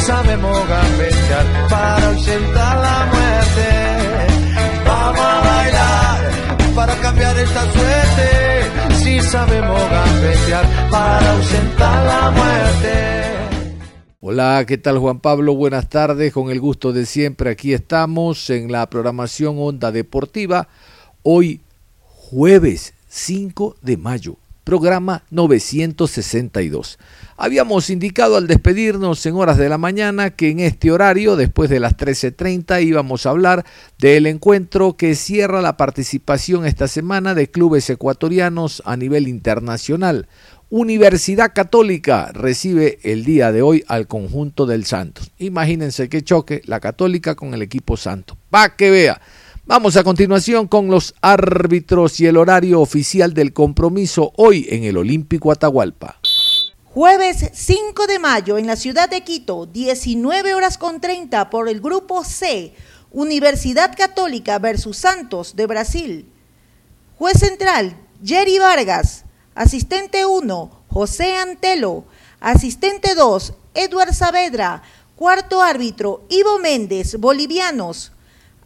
Sabemos gambetear para ausentar la muerte. Vamos a bailar para cambiar esta suerte. Si sabemos gambetear para ausentar la muerte. Hola, ¿qué tal Juan Pablo? Buenas tardes, con el gusto de siempre. Aquí estamos en la programación Onda Deportiva. Hoy jueves 5 de mayo programa 962. Habíamos indicado al despedirnos en horas de la mañana que en este horario, después de las 13.30, íbamos a hablar del encuentro que cierra la participación esta semana de clubes ecuatorianos a nivel internacional. Universidad Católica recibe el día de hoy al conjunto del Santos. Imagínense qué choque la Católica con el equipo Santo. Pa' que vea. Vamos a continuación con los árbitros y el horario oficial del compromiso hoy en el Olímpico Atahualpa. Jueves 5 de mayo en la ciudad de Quito, 19 horas con 30 por el grupo C, Universidad Católica versus Santos de Brasil. Juez central, Jerry Vargas. Asistente 1, José Antelo. Asistente 2, Edward Saavedra. Cuarto árbitro, Ivo Méndez, bolivianos.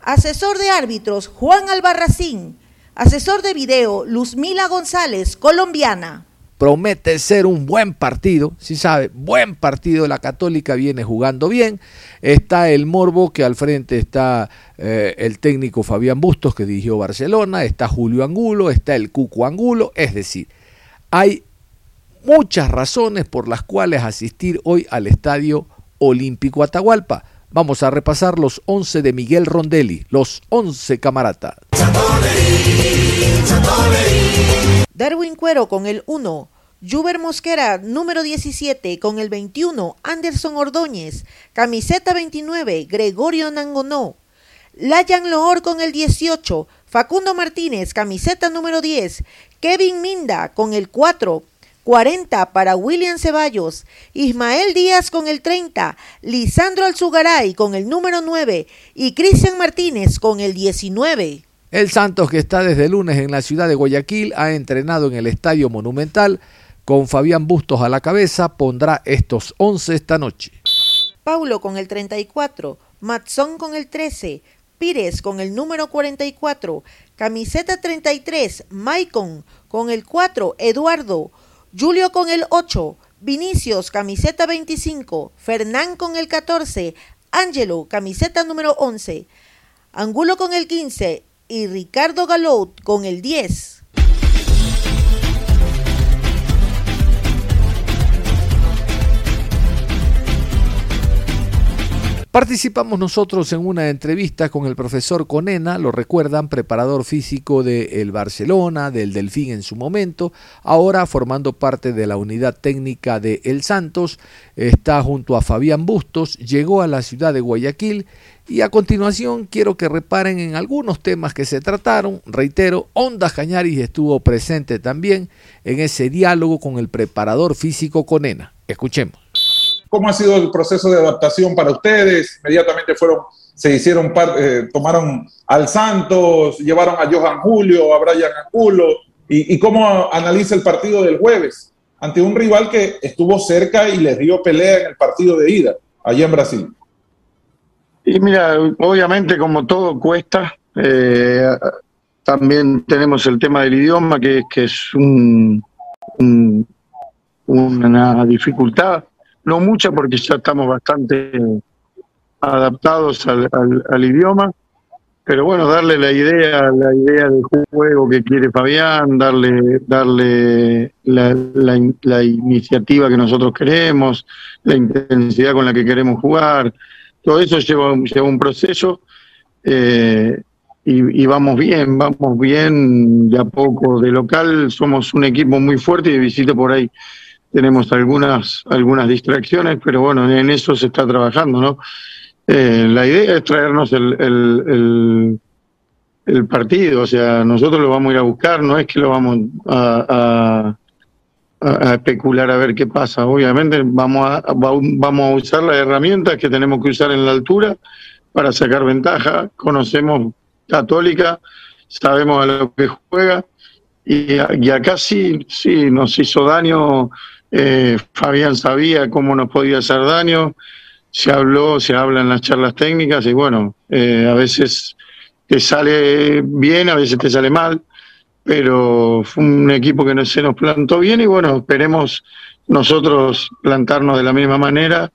Asesor de árbitros, Juan Albarracín. Asesor de video, Luzmila González, colombiana. Promete ser un buen partido, si sabe, buen partido. La Católica viene jugando bien. Está el Morbo, que al frente está eh, el técnico Fabián Bustos, que dirigió Barcelona. Está Julio Angulo, está el Cuco Angulo. Es decir, hay muchas razones por las cuales asistir hoy al Estadio Olímpico Atahualpa. Vamos a repasar los 11 de Miguel Rondelli, los 11 camarata. Darwin Cuero con el 1. Juber Mosquera, número 17, con el 21. Anderson Ordóñez. Camiseta 29. Gregorio Nangonó. Layan Loor con el 18. Facundo Martínez, camiseta número 10. Kevin Minda con el 4. 40 para William Ceballos, Ismael Díaz con el 30, Lisandro Alzugaray con el número 9 y Cristian Martínez con el 19. El Santos, que está desde lunes en la ciudad de Guayaquil, ha entrenado en el Estadio Monumental con Fabián Bustos a la cabeza, pondrá estos 11 esta noche. Paulo con el 34, Matson con el 13, Pires con el número 44, camiseta 33, Maicon con el 4, Eduardo, Julio con el 8, Vinicius, camiseta 25, Fernán con el 14, Ángelo, camiseta número 11, Angulo con el 15 y Ricardo Galot con el 10. Participamos nosotros en una entrevista con el profesor Conena, lo recuerdan, preparador físico del Barcelona, del Delfín en su momento, ahora formando parte de la unidad técnica de El Santos, está junto a Fabián Bustos, llegó a la ciudad de Guayaquil y a continuación quiero que reparen en algunos temas que se trataron. Reitero, Onda Cañaris estuvo presente también en ese diálogo con el preparador físico Conena. Escuchemos. ¿Cómo ha sido el proceso de adaptación para ustedes? Inmediatamente fueron, se hicieron, eh, tomaron al Santos, llevaron a Johan Julio, a Brian Angulo, y, cómo analiza el partido del jueves ante un rival que estuvo cerca y les dio pelea en el partido de ida, allá en Brasil. Y mira, obviamente como todo cuesta, eh, también tenemos el tema del idioma, que, que es un, una dificultad no mucha porque ya estamos bastante adaptados al, idioma, pero bueno, darle la idea, la idea del juego que quiere Fabián, darle, darle la, la, iniciativa que nosotros queremos, la intensidad con la que queremos jugar, todo eso lleva, lleva un proceso, eh, y, vamos bien, vamos bien de a poco. De local somos un equipo muy fuerte y de visita por ahí tenemos algunas, algunas distracciones, pero bueno, en eso se está trabajando, ¿no? Eh, la idea es traernos el, el, el, partido, o sea, nosotros lo vamos a ir a buscar, no es que lo vamos a, a, especular a ver qué pasa. Obviamente vamos a, vamos a usar las herramientas que tenemos que usar en la altura para sacar ventaja. Conocemos Católica, sabemos a lo que juega y, y acá sí, sí, nos hizo daño. Eh, Fabián sabía cómo nos podía hacer daño se habló, se habla en las charlas técnicas y bueno, eh, a veces te sale bien, a veces te sale mal, pero fue un equipo que no, se nos plantó bien y bueno, esperemos nosotros plantarnos de la misma manera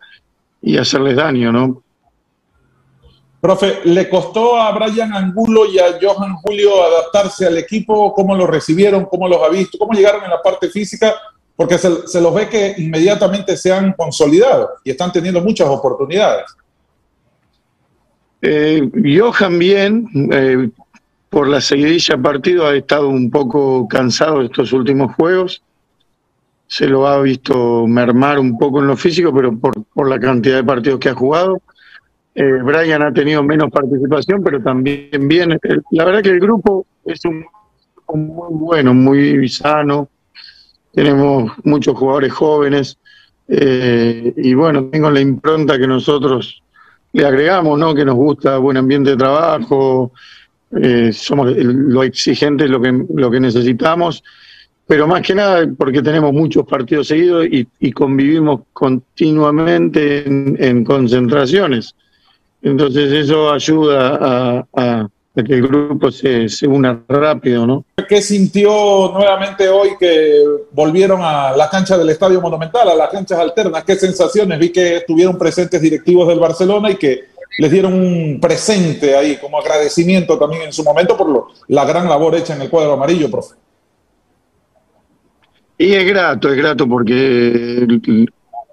y hacerles daño, ¿no? Profe, ¿le costó a Brian Angulo y a Johan Julio adaptarse al equipo? ¿Cómo lo recibieron? ¿Cómo los ha visto? ¿Cómo llegaron en la parte física? Porque se, los ve que inmediatamente se han consolidado y están teniendo muchas oportunidades. Eh, Johan bien, eh, por la seguidilla partido ha estado un poco cansado de estos últimos juegos. Se lo ha visto mermar un poco en lo físico, pero por, la cantidad de partidos que ha jugado. Eh, Brian ha tenido menos participación, pero también bien. La verdad que el grupo es un muy bueno, muy sano tenemos muchos jugadores jóvenes eh, y bueno, tengo la impronta que nosotros le agregamos, ¿no? Que nos gusta buen ambiente de trabajo, eh, somos lo exigente lo que, lo que necesitamos, pero más que nada porque tenemos muchos partidos seguidos y, convivimos continuamente en, concentraciones. Entonces eso ayuda a que el grupo se, se una rápido, ¿no? ¿Qué sintió nuevamente hoy que volvieron a la cancha del Estadio Monumental, a las canchas alternas? ¿Qué sensaciones? Vi que estuvieron presentes directivos del Barcelona y que les dieron un presente ahí como agradecimiento también en su momento por la gran labor hecha en el cuadro amarillo, profe. Y es grato, es grato porque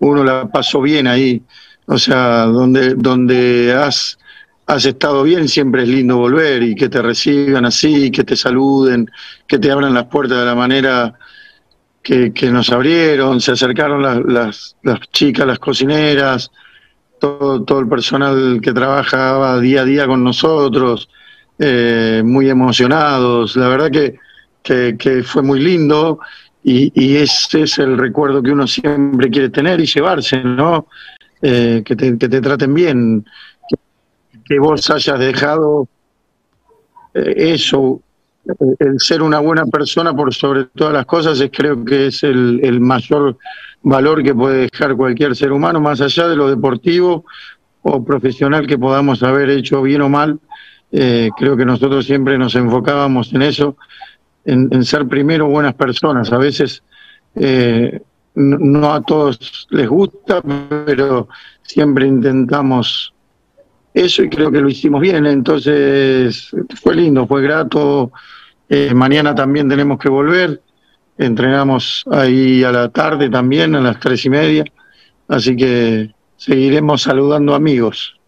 uno la pasó bien ahí. O sea, donde, donde has has estado bien, siempre es lindo volver y que te reciban así, que te saluden, que te abran las puertas de la manera que, nos abrieron, se acercaron las, las, chicas, las cocineras, todo, todo el personal que trabajaba día a día con nosotros, eh, muy emocionados, la verdad que, que, fue muy lindo y, y, ese es el recuerdo que uno siempre quiere tener y llevarse, ¿no? Eh, que, te, que te traten bien que vos hayas dejado eh, eso, el ser una buena persona por sobre todas las cosas, es creo que es el, mayor valor que puede dejar cualquier ser humano, más allá de lo deportivo o profesional que podamos haber hecho bien o mal. Eh, creo que nosotros siempre nos enfocábamos en eso, en, ser primero buenas personas. A veces eh, no a todos les gusta, pero siempre intentamos eso y creo que lo hicimos bien. Entonces fue lindo, fue grato. Eh, mañana también tenemos que volver. Entrenamos ahí a la tarde también, a las tres y media. Así que seguiremos saludando amigos.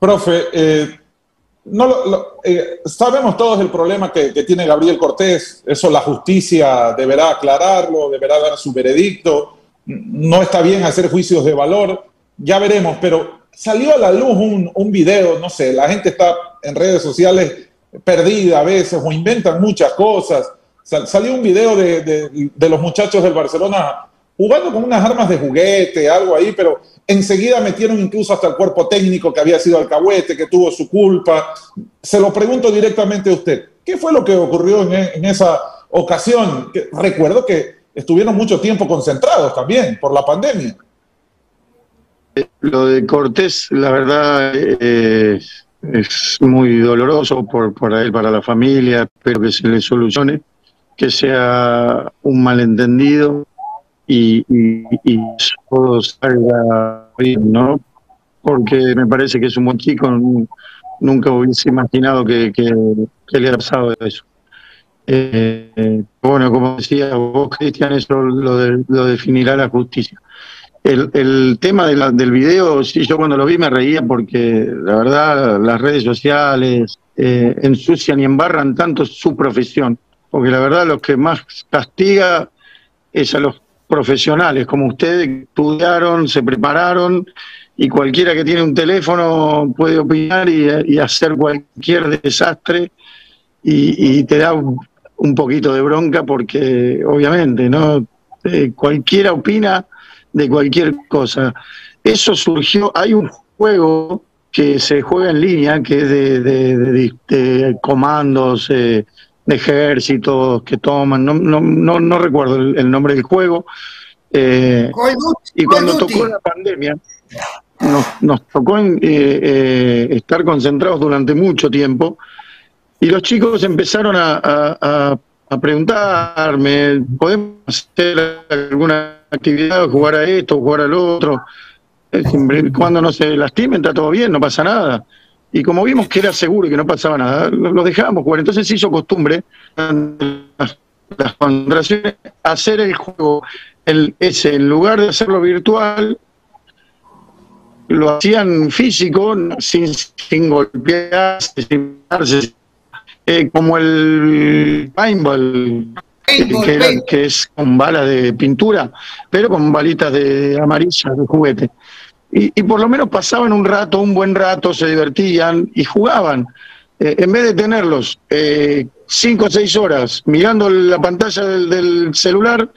Profe, eh, eh, sabemos todos el problema que, tiene Gabriel Cortés. Eso la justicia deberá aclararlo, deberá dar su veredicto. No está bien hacer juicios de valor. Ya veremos, pero salió a la luz un, un video, no sé, la gente está en redes sociales perdida a veces o inventan muchas cosas. salió un video de, de, los muchachos del Barcelona jugando con unas armas de juguete, algo ahí, pero enseguida metieron incluso hasta el cuerpo técnico que había sido alcahuete, que tuvo su culpa. Se lo pregunto directamente a usted, ¿qué fue lo que ocurrió en, en esa ocasión? recuerdo que estuvieron mucho tiempo concentrados también por la pandemia. Lo de Cortés, la verdad, eh, es muy doloroso por, por él, para la familia. Espero que se le solucione, que sea un malentendido y, todo salga bien, ¿no? Porque me parece que es un buen chico. Nunca hubiese imaginado que, que, le haya pasado eso. Eh, bueno, como decía vos, Cristian, eso lo, de, lo definirá la justicia. El, tema del video, sí, yo cuando lo vi me reía porque la verdad las redes sociales eh, ensucian y embarran tanto su profesión, porque la verdad lo que más castiga es a los profesionales como ustedes estudiaron, se prepararon y cualquiera que tiene un teléfono puede opinar y, hacer cualquier desastre y, te da un, poquito de bronca porque obviamente no eh, cualquiera opina de cualquier cosa. Eso surgió, hay un juego que se juega en línea, que es de, comandos, eh, de ejércitos que toman, no, no, no, no recuerdo el, nombre del juego. Eh, y cuando tocó la pandemia, nos, nos tocó eh, estar concentrados durante mucho tiempo y los chicos empezaron a, a preguntarme, ¿podemos hacer alguna actividad, jugar a esto, jugar al otro. Cuando no se lastimen, está todo bien, no pasa nada. Y como vimos que era seguro y que no pasaba nada, los dejábamos jugar. Entonces se hizo costumbre las, las hacer el juego el, ese, en lugar de hacerlo virtual, lo hacían físico, sin, sin golpearse, sin darse, eh, como el paintball, que, es con balas de pintura, pero con balitas de amarillas de juguete. Y, por lo menos pasaban un rato, un buen rato, se divertían y jugaban. Eh, en vez de tenerlos eh, cinco o seis horas mirando la pantalla del, del, celular,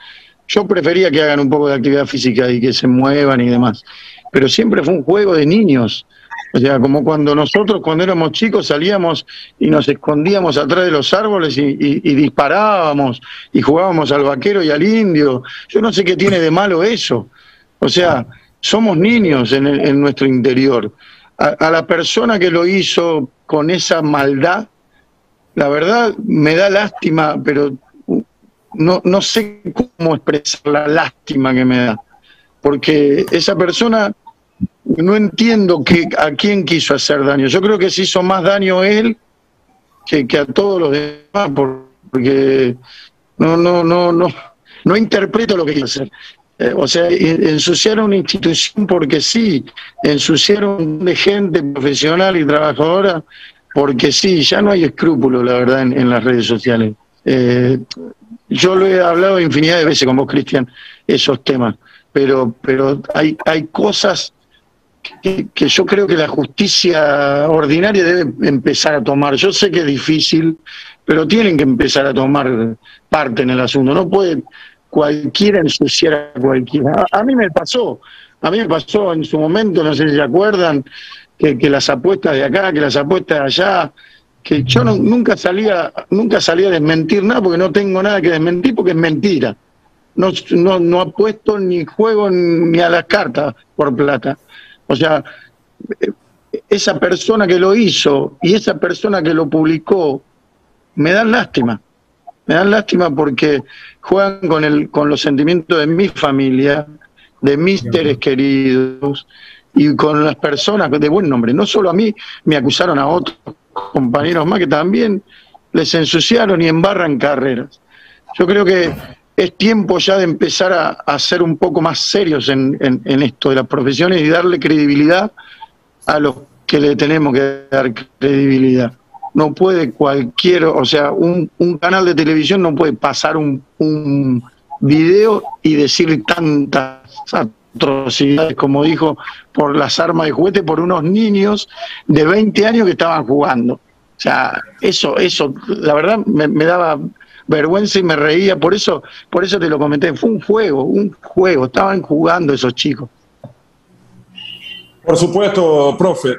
yo prefería que hagan un poco de actividad física y que se muevan y demás. Pero siempre fue un juego de niños. O sea, como cuando nosotros cuando éramos chicos salíamos y nos escondíamos atrás de los árboles y, disparábamos y jugábamos al vaquero y al indio. Yo no sé qué tiene de malo eso. O sea, somos niños en, nuestro interior. A, la persona que lo hizo con esa maldad, la verdad me da lástima, pero no, no sé cómo expresar la lástima que me da. Porque esa persona no entiendo que, a quién quiso hacer daño. Yo creo que se hizo más daño él que, a todos los demás, porque no, no, no, no, no interpreto lo que quiso hacer. Eh, o sea, ensuciaron una institución porque sí, ensuciaron de gente profesional y trabajadora porque sí, ya no hay escrúpulos, la verdad, en, las redes sociales. Eh, yo lo he hablado infinidad de veces con vos, Cristian, esos temas, pero, pero hay, hay cosas que, yo creo que la justicia ordinaria debe empezar a tomar. Yo sé que es difícil, pero tienen que empezar a tomar parte en el asunto. No puede cualquiera ensuciar a cualquiera. A, mí me pasó, a mí me pasó en su momento, no sé si se acuerdan, que, las apuestas de acá, que las apuestas de allá, que yo nunca salía, nunca salía a desmentir nada porque no tengo nada que desmentir porque es mentira. No, no, no apuesto ni juego ni a las cartas por plata. O sea, esa persona que lo hizo y esa persona que lo publicó me dan lástima. Me dan lástima porque juegan con, el, con los sentimientos de mi familia, de mis seres queridos y con las personas de buen nombre. No solo a mí, me acusaron a otros compañeros más que también les ensuciaron y embarran carreras. Yo creo que es tiempo ya de empezar a, ser un poco más serios en, esto de las profesiones y darle credibilidad a los que le tenemos que dar credibilidad. No puede cualquier, o sea, un, canal de televisión no puede pasar un, video y decir tantas atrocidades como dijo por las armas de juguete por unos niños de 20 años que estaban jugando. O sea, eso, eso, la verdad me daba vergüenza y me reía, por eso, por eso te lo comenté, fue un juego, un juego, estaban jugando esos chicos. Por supuesto, profe.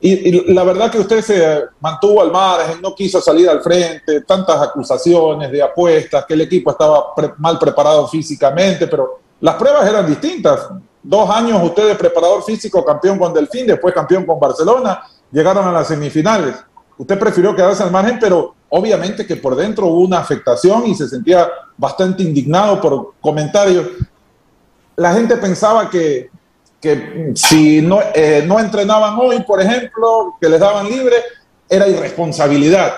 Y, la verdad que usted se mantuvo al margen, no quiso salir al frente, tantas acusaciones de apuestas, que el equipo estaba mal preparado físicamente, pero las pruebas eran distintas. Dos años usted de preparador físico, campeón con Delfín, después campeón con Barcelona, llegaron a las semifinales. Usted prefirió quedarse al margen, pero obviamente que por dentro hubo una afectación y se sentía bastante indignado por comentarios. La gente pensaba que, si no, eh, no entrenaban hoy, por ejemplo, que les daban libre, era irresponsabilidad.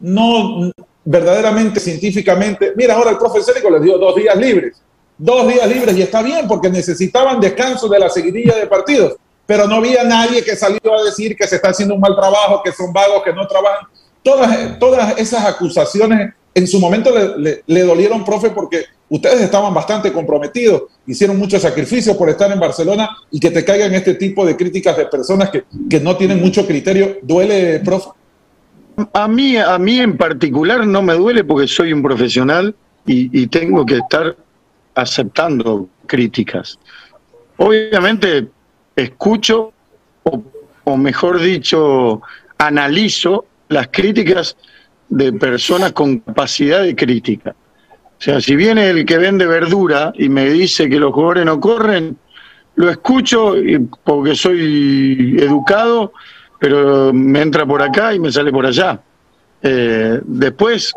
No verdaderamente científicamente. Mira, ahora el profesor les dio dos días libres. dos días libres y está bien porque necesitaban descanso de la seguidilla de partidos, pero no había nadie que salió a decir que se está haciendo un mal trabajo, que son vagos, que no trabajan. Todas, todas esas acusaciones en su momento le, le, dolieron, profe, porque ustedes estaban bastante comprometidos, hicieron muchos sacrificios por estar en Barcelona y que te caigan este tipo de críticas de personas que, que no tienen mucho criterio. ¿Duele, profe? A mí, a mí en particular no me duele porque soy un profesional y, y tengo que estar aceptando críticas. Obviamente escucho, o, o mejor dicho, analizo las críticas de personas con capacidad de crítica. O sea, si viene el que vende verdura y me dice que los jugadores no corren, lo escucho porque soy educado, pero me entra por acá y me sale por allá. Eh, después,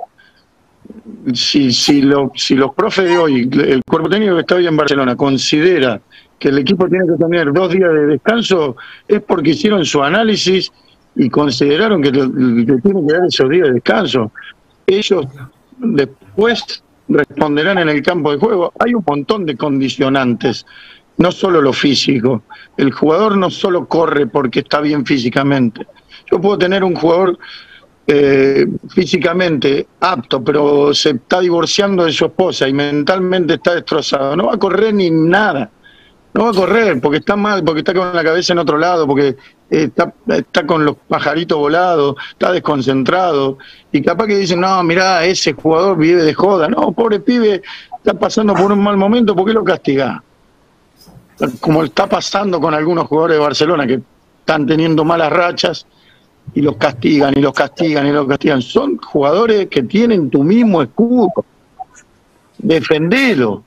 si, si, lo, si los profes de hoy, el cuerpo técnico que está hoy en Barcelona, considera que el equipo tiene que tener dos días de descanso, es porque hicieron su análisis y consideraron que, que tienen que dar esos días de descanso. Ellos después responderán en el campo de juego. Hay un montón de condicionantes, no solo lo físico. El jugador no solo corre porque está bien físicamente. Yo puedo tener un jugador eh, físicamente apto, pero se está divorciando de su esposa y mentalmente está destrozado. No va a correr ni nada. No va a correr porque está mal, porque está con la cabeza en otro lado, porque está, está con los pajaritos volados, está desconcentrado. Y capaz que dicen, no, mirá, ese jugador vive de joda. No, pobre pibe, está pasando por un mal momento, ¿por qué lo castiga? Como está pasando con algunos jugadores de Barcelona que están teniendo malas rachas y los castigan y los castigan y los castigan. Son jugadores que tienen tu mismo escudo. Defendelo,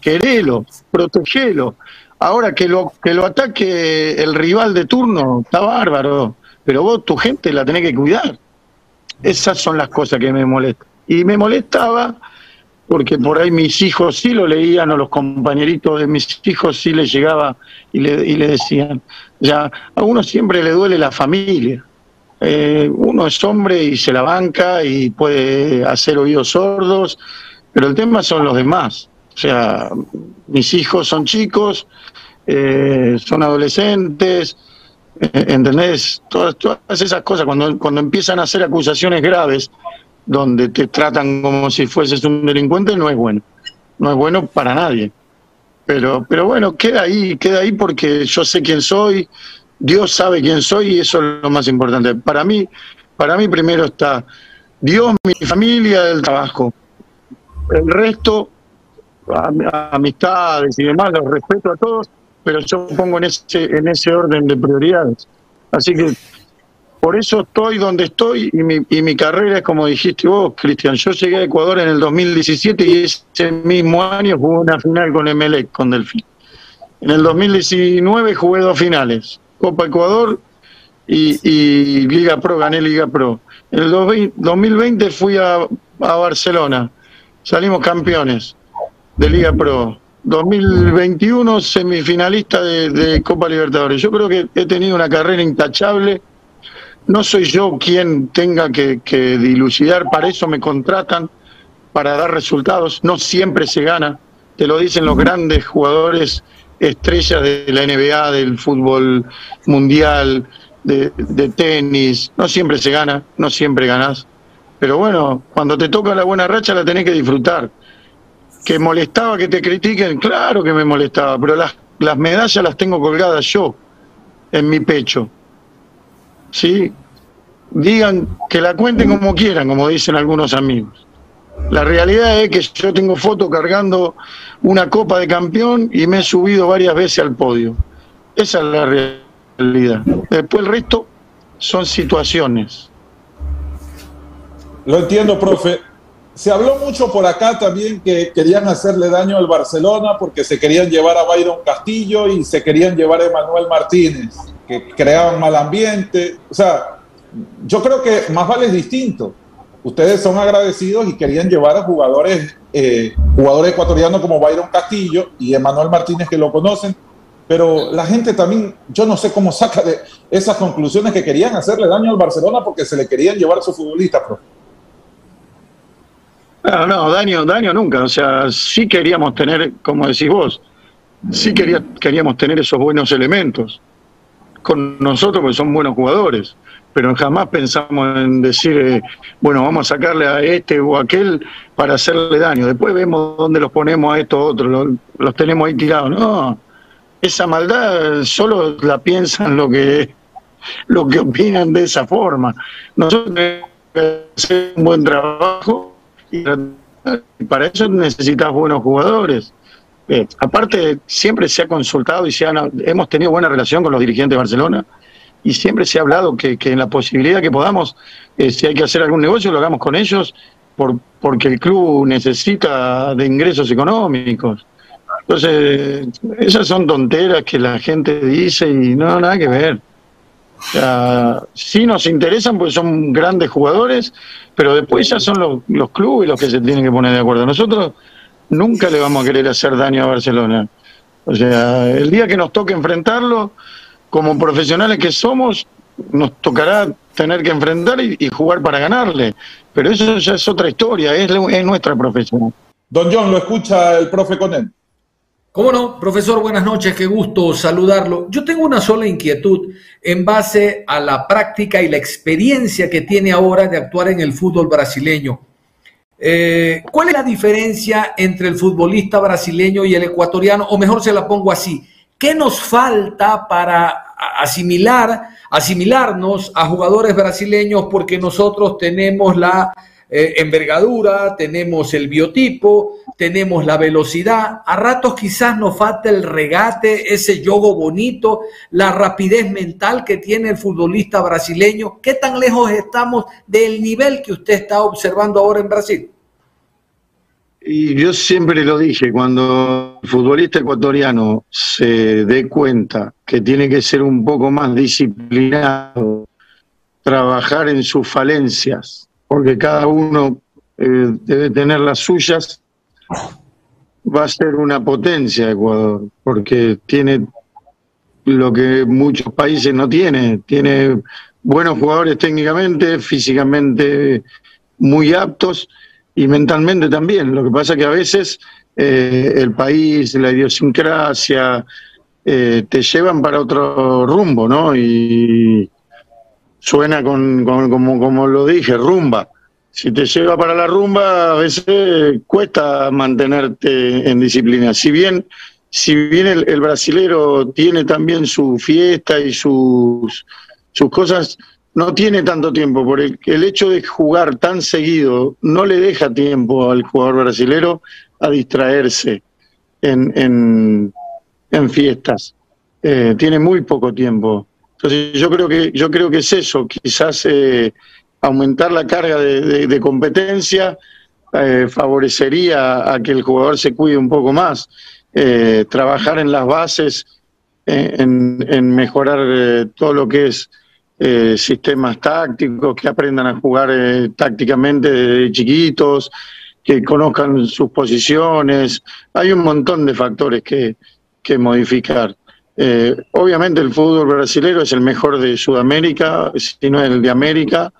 querelo, protegelo. Ahora que lo, que lo ataque el rival de turno, está bárbaro, pero vos tu gente la tenés que cuidar. Esas son las cosas que me molestan. Y me molestaba porque por ahí mis hijos sí lo leían o los compañeritos de mis hijos sí les llegaba y le, y le decían, ya, a uno siempre le duele la familia. Eh, uno es hombre y se la banca y puede hacer oídos sordos, pero el tema son los demás. O sea, mis hijos son chicos, eh, son adolescentes, eh, ¿entendés? Todas, todas esas cosas, cuando, cuando empiezan a hacer acusaciones graves, donde te tratan como si fueses un delincuente, no es bueno. No es bueno para nadie. Pero, pero bueno, queda ahí, queda ahí porque yo sé quién soy, Dios sabe quién soy y eso es lo más importante. Para mí, para mí primero está Dios, mi familia, el trabajo. El resto amistades y demás, los respeto a todos, pero yo pongo en ese, en ese orden de prioridades. Así que por eso estoy donde estoy y mi, y mi carrera es como dijiste vos, Cristian. Yo llegué a Ecuador en el 2017 y ese mismo año jugué una final con Emelec, con Delfín. En el 2019 jugué dos finales, Copa Ecuador y, Liga Pro, gané Liga Pro. En el 2020 fui a, a Barcelona, salimos campeones de Liga Pro. 2021 semifinalista de, Copa Libertadores. Yo creo que he tenido una carrera intachable. No soy yo quien tenga que, que dilucidar, para eso me contratan, para dar resultados. No siempre se gana, te lo dicen los grandes jugadores estrellas de la NBA, del fútbol mundial, de, de tenis. No siempre se gana, no siempre ganás. Pero bueno, cuando te toca la buena racha la tenés que disfrutar que molestaba que te critiquen, claro que me molestaba, pero las, las medallas las tengo colgadas yo en mi pecho. ¿Sí? Digan que la cuenten como quieran, como dicen algunos amigos. La realidad es que yo tengo foto cargando una copa de campeón y me he subido varias veces al podio. Esa es la realidad. Después el resto son situaciones. Lo entiendo, profe. Se habló mucho por acá también que querían hacerle daño al Barcelona porque se querían llevar a Byron Castillo y se querían llevar a Emanuel Martínez, que creaban mal ambiente. O sea, yo creo que más vale es distinto. Ustedes son agradecidos y querían llevar a jugadores, eh, jugadores ecuatorianos como Byron Castillo y Emanuel Martínez que lo conocen, pero la gente también, yo no sé cómo saca de esas conclusiones que querían hacerle daño al Barcelona porque se le querían llevar a su futbolista, profe. No, daño, daño nunca. O sea, sí queríamos tener, como decís vos, sí quería, queríamos tener esos buenos elementos con nosotros porque son buenos jugadores, pero jamás pensamos en decir, eh, bueno, vamos a sacarle a este o aquel para hacerle daño. Después vemos dónde los ponemos a estos otros, los, los tenemos ahí tirados. No, esa maldad solo la piensan lo que, lo que opinan de esa forma. Nosotros tenemos que hacer un buen trabajo y para eso necesitas buenos jugadores. Eh, aparte, siempre se ha consultado y se han, hemos tenido buena relación con los dirigentes de Barcelona y siempre se ha hablado que, que en la posibilidad que podamos, eh, si hay que hacer algún negocio, lo hagamos con ellos por, porque el club necesita de ingresos económicos. Entonces, esas son tonteras que la gente dice y no, nada que ver. Sea, sí nos interesan porque son grandes jugadores, pero después ya son los, clubes los que se tienen que poner de acuerdo. Nosotros nunca le vamos a querer hacer daño a Barcelona. O sea, el día que nos toque enfrentarlo, como profesionales que somos, nos tocará tener que enfrentar y, jugar para ganarle. Pero eso ya es otra historia, es, es nuestra profesión. Don John, lo escucha el profe con él. ¿Cómo no? Profesor, buenas noches, qué gusto saludarlo. Yo tengo una sola inquietud en base a la práctica y la experiencia que tiene ahora de actuar en el fútbol brasileño. Eh, ¿Cuál es la diferencia entre el futbolista brasileño y el ecuatoriano? O mejor se la pongo así, ¿qué nos falta para asimilar, asimilarnos a jugadores brasileños porque nosotros tenemos la eh, envergadura, tenemos el biotipo, tenemos la velocidad. A ratos quizás nos falta el regate, ese yogo bonito, la rapidez mental que tiene el futbolista brasileño. ¿Qué tan lejos estamos del nivel que usted está observando ahora en Brasil? Y yo siempre lo dije, cuando el futbolista ecuatoriano se dé cuenta que tiene que ser un poco más disciplinado, trabajar en sus falencias, porque cada uno eh, debe tener las suyas, va a ser una potencia Ecuador, porque tiene lo que muchos países no tienen, tiene buenos jugadores técnicamente, físicamente muy aptos y mentalmente también. Lo que pasa que a veces eh, el país, la idiosincrasia, eh, te llevan para otro rumbo, ¿no? Y, suena con, con, como, como lo dije, rumba. Si te lleva para la rumba, a veces cuesta mantenerte en disciplina. Si bien, si bien el, brasilero tiene también su fiesta y sus, sus cosas, no tiene tanto tiempo, porque el, hecho de jugar tan seguido no le deja tiempo al jugador brasilero a distraerse en, en, en fiestas. Eh, tiene muy poco tiempo. Entonces yo creo que yo creo que es eso, quizás eh, aumentar la carga de, de, competencia eh, favorecería a que el jugador se cuide un poco más, eh, trabajar en las bases, eh, en, en, mejorar todo lo que es sistemas tácticos, que aprendan a jugar tácticamente desde chiquitos, que conozcan sus posiciones. Hay un montón de factores que, que modificar. Eh, obviamente el fútbol brasileño es el mejor de Sudamérica, si no el de América,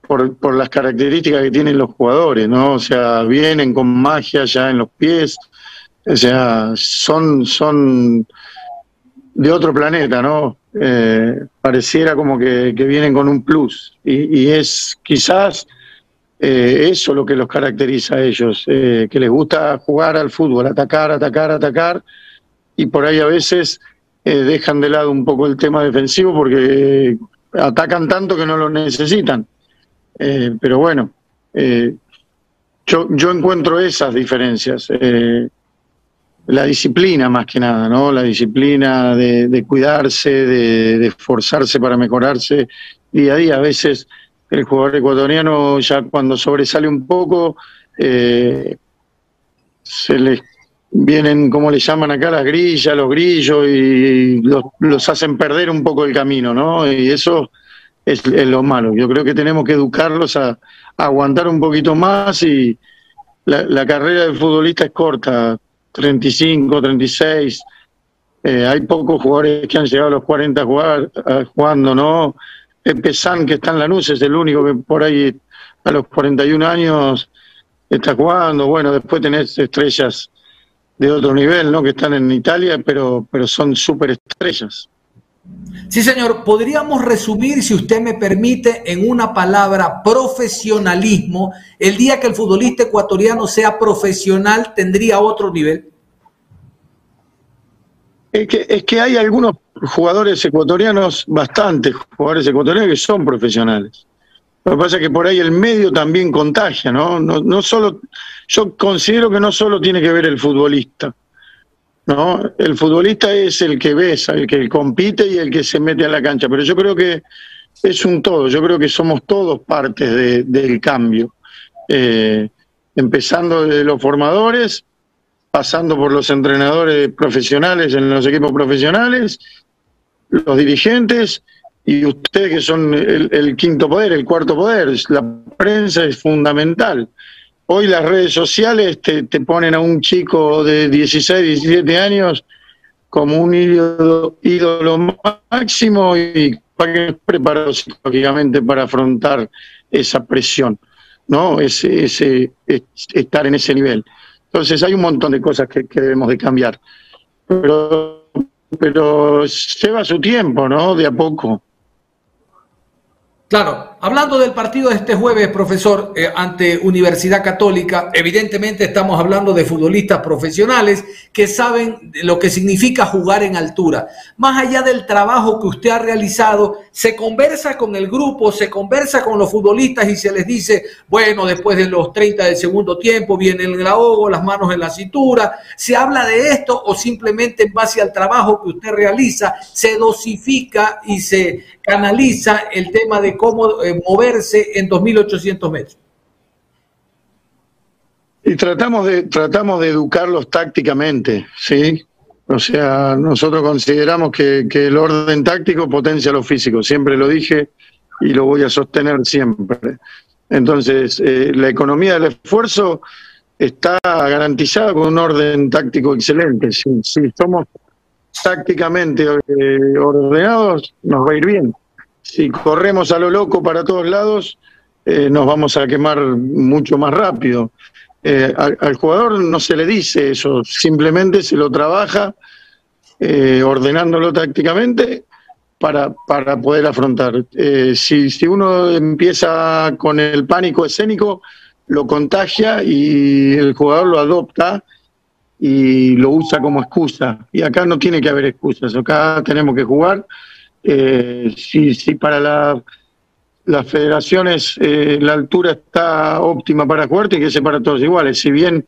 por, por, las características que tienen los jugadores, ¿no? O sea, vienen con magia ya en los pies, o sea, son, son de otro planeta, ¿no? Eh, pareciera como que, que, vienen con un plus y, es quizás eh, eso lo que los caracteriza a ellos, eh, que les gusta jugar al fútbol, atacar, atacar, atacar y por ahí a veces eh, dejan de lado un poco el tema defensivo porque atacan tanto que no lo necesitan. Eh, pero bueno, eh, yo, yo encuentro esas diferencias. Eh, la disciplina más que nada, ¿no? La disciplina de, cuidarse, de, esforzarse para mejorarse día a día. A veces el jugador ecuatoriano ya cuando sobresale un poco se les vienen, como le llaman acá, las grillas, los grillos, y los, hacen perder un poco el camino, ¿no? Y eso es, lo malo. Yo creo que tenemos que educarlos a, aguantar un poquito más y la, carrera del futbolista es corta, 35, 36. Eh, hay pocos jugadores que han llegado a los 40 a jugar, a, jugando, ¿no? Pepe San, que está en Lanús, es el único que por ahí a los 41 años está jugando. Bueno, después tenés estrellas de otro nivel, ¿no? Que están en Italia, pero, pero son súper estrellas. Sí, señor. Podríamos resumir, si usted me permite, en una palabra, profesionalismo. El día que el futbolista ecuatoriano sea profesional, tendría otro nivel. Es que, es que hay algunos jugadores ecuatorianos, bastantes jugadores ecuatorianos que son profesionales. Lo que pasa es que por ahí el medio también contagia, ¿no? No, solo, yo considero que no solo tiene que ver el futbolista, ¿no? El futbolista es el que besa, el que compite y el que se mete a la cancha, pero yo creo que es un todo, yo creo que somos todos partes del cambio, eh, empezando desde los formadores, pasando por los entrenadores profesionales en los equipos profesionales, los dirigentes y ustedes que son el, quinto poder, el cuarto poder. La prensa es fundamental. Hoy las redes sociales te, ponen a un chico de 16, 17 años como un ídolo, máximo y para que preparado psicológicamente para afrontar esa presión, ¿no? Ese, ese, estar en ese nivel. Entonces hay un montón de cosas que, que debemos de cambiar. Pero, pero lleva su tiempo, ¿no? De a poco. Claro, hablando del partido de este jueves, profesor, eh, ante Universidad Católica, evidentemente estamos hablando de futbolistas profesionales que saben lo que significa jugar en altura. Más allá del trabajo que usted ha realizado, se conversa con el grupo, se conversa con los futbolistas y se les dice, bueno, después de los 30 del segundo tiempo viene el ahogo, las manos en la cintura. ¿Se habla de esto o simplemente en base al trabajo que usted realiza se dosifica y se canaliza el tema de cómo eh, moverse en 2.800 metros. Y tratamos de, tratamos de educarlos tácticamente, ¿sí? O sea, nosotros consideramos que, el orden táctico potencia lo físico, siempre lo dije y lo voy a sostener siempre. Entonces, eh, la economía del esfuerzo está garantizada con un orden táctico excelente. Si, si somos tácticamente eh, ordenados, nos va a ir bien. Si corremos a lo loco para todos lados, eh, nos vamos a quemar mucho más rápido. Eh, al, jugador no se le dice eso, simplemente se lo trabaja ordenándolo tácticamente para, para poder afrontar. si, si uno empieza con el pánico escénico, lo contagia y el jugador lo adopta y lo usa como excusa. Y acá no tiene que haber excusas, acá tenemos que jugar. Eh, si, si para la, las federaciones eh, la altura está óptima para jugar, tiene que ser para todos iguales. Si bien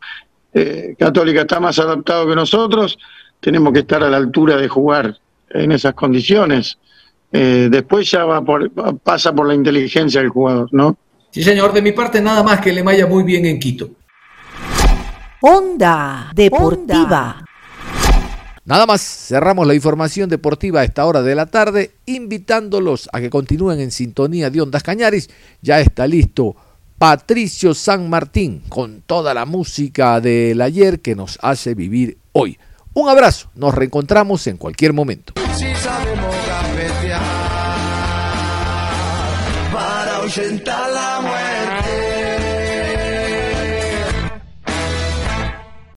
eh, Católica está más adaptado que nosotros, tenemos que estar a la altura de jugar en esas condiciones. Eh, después ya va por, pasa por la inteligencia del jugador, ¿no? Sí, señor, de mi parte nada más que le vaya muy bien en Quito. Onda Deportiva. Nada más, cerramos la información deportiva a esta hora de la tarde, invitándolos a que continúen en sintonía de Ondas Cañaris. Ya está listo Patricio San Martín con toda la música del ayer que nos hace vivir hoy. Un abrazo, nos reencontramos en cualquier momento.